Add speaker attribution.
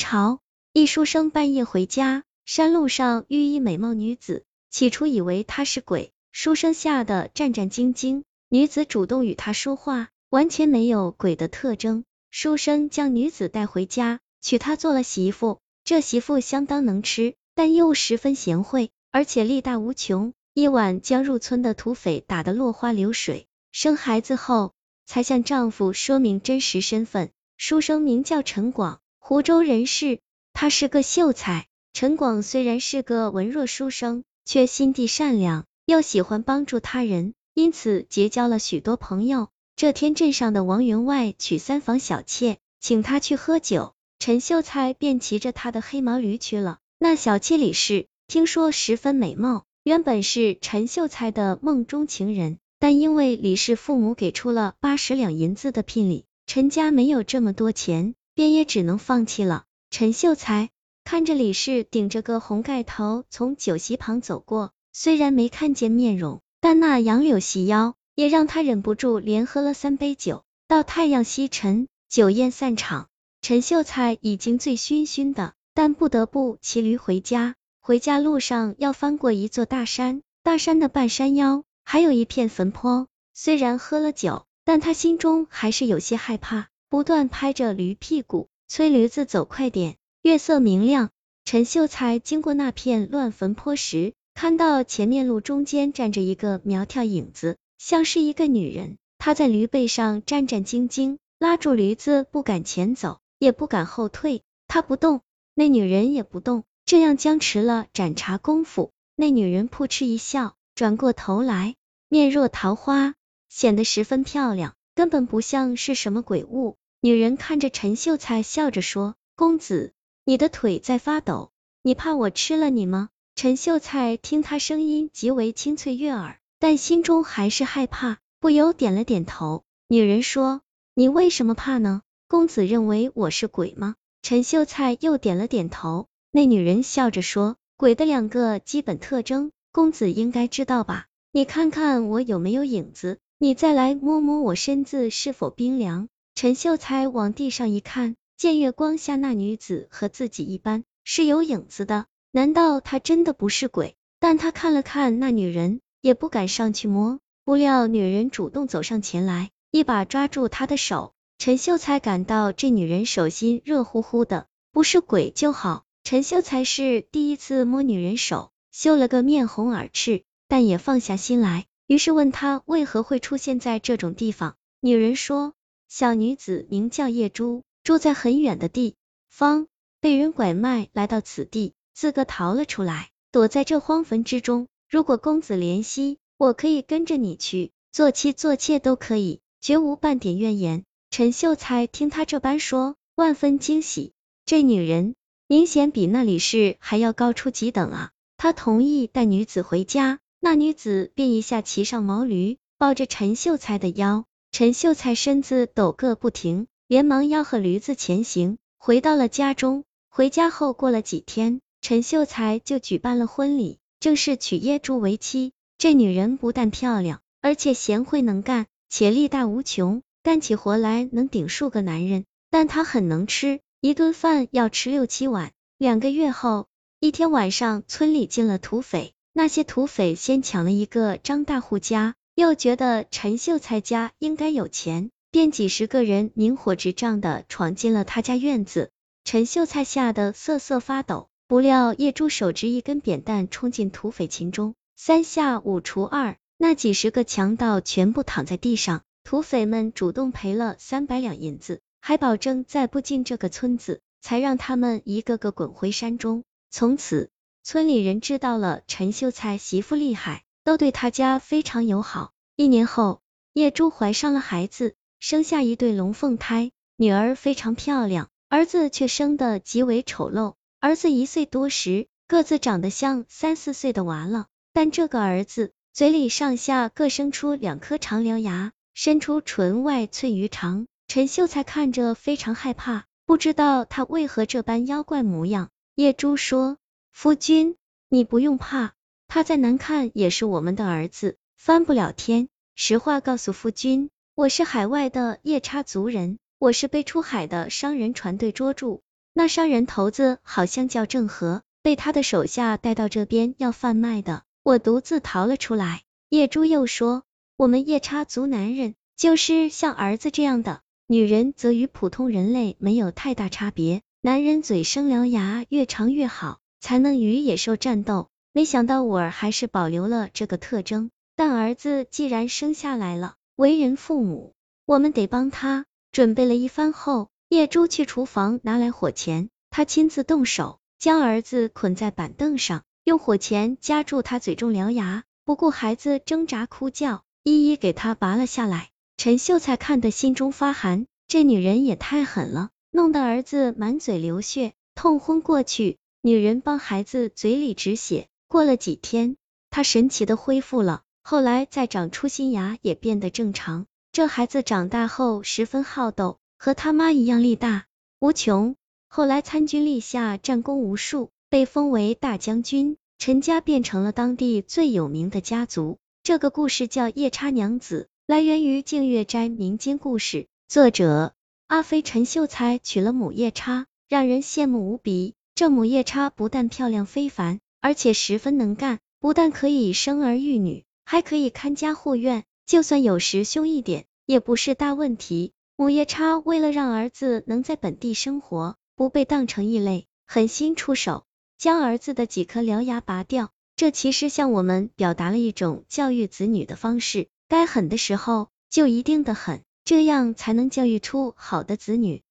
Speaker 1: 朝，一书生半夜回家，山路上遇一美貌女子，起初以为她是鬼，书生吓得战战兢兢。女子主动与他说话，完全没有鬼的特征。书生将女子带回家，娶她做了媳妇。这媳妇相当能吃，但又十分贤惠，而且力大无穷。一晚将入村的土匪打得落花流水。生孩子后，才向丈夫说明真实身份。书生名叫陈广，湖州人士，他是个秀才。陈广虽然是个文弱书生，却心地善良，又喜欢帮助他人。因此结交了许多朋友。这天，镇上的王员外娶三房小妾，请他去喝酒，陈秀才便骑着他的黑毛驴去了。那小妾李氏，听说十分美貌，原本是陈秀才的梦中情人，但因为李氏父母给出了八十两银子的聘礼，陈家没有这么多钱，便也只能放弃了。陈秀才看着李氏顶着个红盖头从酒席旁走过，虽然没看见面容。但那杨柳细腰，也让他忍不住连喝了三杯酒。到太阳西沉，酒宴散场，陈秀才已经醉醺醺的，但不得不骑驴回家。回家路上要翻过一座大山，大山的半山腰还有一片坟坡。虽然喝了酒，但他心中还是有些害怕，不断拍着驴屁股，催驴子走快点。月色明亮，陈秀才经过那片乱坟坡时。看到前面路中间站着一个苗条影子，像是一个女人。她在驴背上战战兢兢，拉住驴子，不敢前走，也不敢后退。她不动，那女人也不动。这样僵持了盏茶功夫，那女人扑哧一笑，转过头来，面若桃花，显得十分漂亮，根本不像是什么鬼物。女人看着陈秀才，笑着说：“公子，你的腿在发抖，你怕我吃了你吗？”陈秀才听他声音极为清脆悦耳，但心中还是害怕，不由点了点头。女人说：“你为什么怕呢？公子认为我是鬼吗？”陈秀才又点了点头。那女人笑着说：“鬼的两个基本特征，公子应该知道吧？你看看我有没有影子，你再来摸摸我身子是否冰凉。”陈秀才往地上一看，见月光下那女子和自己一般，是有影子的。难道她真的不是鬼？但他看了看那女人，也不敢上去摸。不料女人主动走上前来，一把抓住他的手。陈秀才感到这女人手心热乎乎的，不是鬼就好。陈秀才是第一次摸女人手，羞了个面红耳赤，但也放下心来。于是问他为何会出现在这种地方。女人说，小女子名叫叶珠，住在很远的地方，被人拐卖来到此地。自个逃了出来，躲在这荒坟之中。如果公子怜惜，我可以跟着你去，做妻做妾都可以，绝无半点怨言。陈秀才听他这般说，万分惊喜。这女人明显比那李氏还要高出几等啊！他同意带女子回家，那女子便一下骑上毛驴，抱着陈秀才的腰。陈秀才身子抖个不停，连忙吆喝驴子前行，回到了家中。回家后过了几天。陈秀才就举办了婚礼，正式娶叶珠为妻。这女人不但漂亮，而且贤惠能干，且力大无穷，干起活来能顶数个男人。但她很能吃，一顿饭要吃六七碗。两个月后，一天晚上，村里进了土匪，那些土匪先抢了一个张大户家，又觉得陈秀才家应该有钱，便几十个人明火执仗的闯进了他家院子。陈秀才吓得瑟瑟发抖。不料叶珠手执一根扁担冲进土匪群中，三下五除二，那几十个强盗全部躺在地上。土匪们主动赔了三百两银子，还保证再不进这个村子，才让他们一个个滚回山中。从此，村里人知道了陈秀才媳妇厉害，都对他家非常友好。一年后，叶珠怀上了孩子，生下一对龙凤胎，女儿非常漂亮，儿子却生得极为丑陋。儿子一岁多时，个子长得像三四岁的娃了，但这个儿子嘴里上下各生出两颗长獠牙，伸出唇外脆鱼肠。陈秀才看着非常害怕，不知道他为何这般妖怪模样。叶珠说：“夫君，你不用怕，他再难看也是我们的儿子，翻不了天。实话告诉夫君，我是海外的夜叉族人，我是被出海的商人船队捉住。”那商人头子好像叫郑和，被他的手下带到这边要贩卖的，我独自逃了出来。叶珠又说，我们夜叉族男人就是像儿子这样的，女人则与普通人类没有太大差别。男人嘴生獠牙越长越好，才能与野兽战斗。没想到五儿还是保留了这个特征。但儿子既然生下来了，为人父母，我们得帮他。准备了一番后，叶珠去厨房拿来火钳，他亲自动手，将儿子捆在板凳上，用火钳夹住他嘴中獠牙，不顾孩子挣扎哭叫，一一给他拔了下来。陈秀才看得心中发寒，这女人也太狠了。弄得儿子满嘴流血，痛昏过去。女人帮孩子嘴里止血，过了几天，他神奇的恢复了。后来再长出新牙，也变得正常。这孩子长大后十分好斗，和他妈一样力大无穷。后来参军立下，战功无数，被封为大将军。陈家变成了当地最有名的家族。这个故事叫夜叉娘子，来源于净月斋民间故事，作者。阿飞陈秀才娶了母夜叉，让人羡慕无比。这母夜叉不但漂亮非凡，而且十分能干，不但可以生儿育女，还可以看家护院，就算有时凶一点，也不是大问题。母夜叉为了让儿子能在本地生活，不被当成异类，狠心出手，将儿子的几颗獠牙拔掉。这其实向我们表达了一种教育子女的方式：该狠的时候就一定的狠。这样才能教育出好的子女。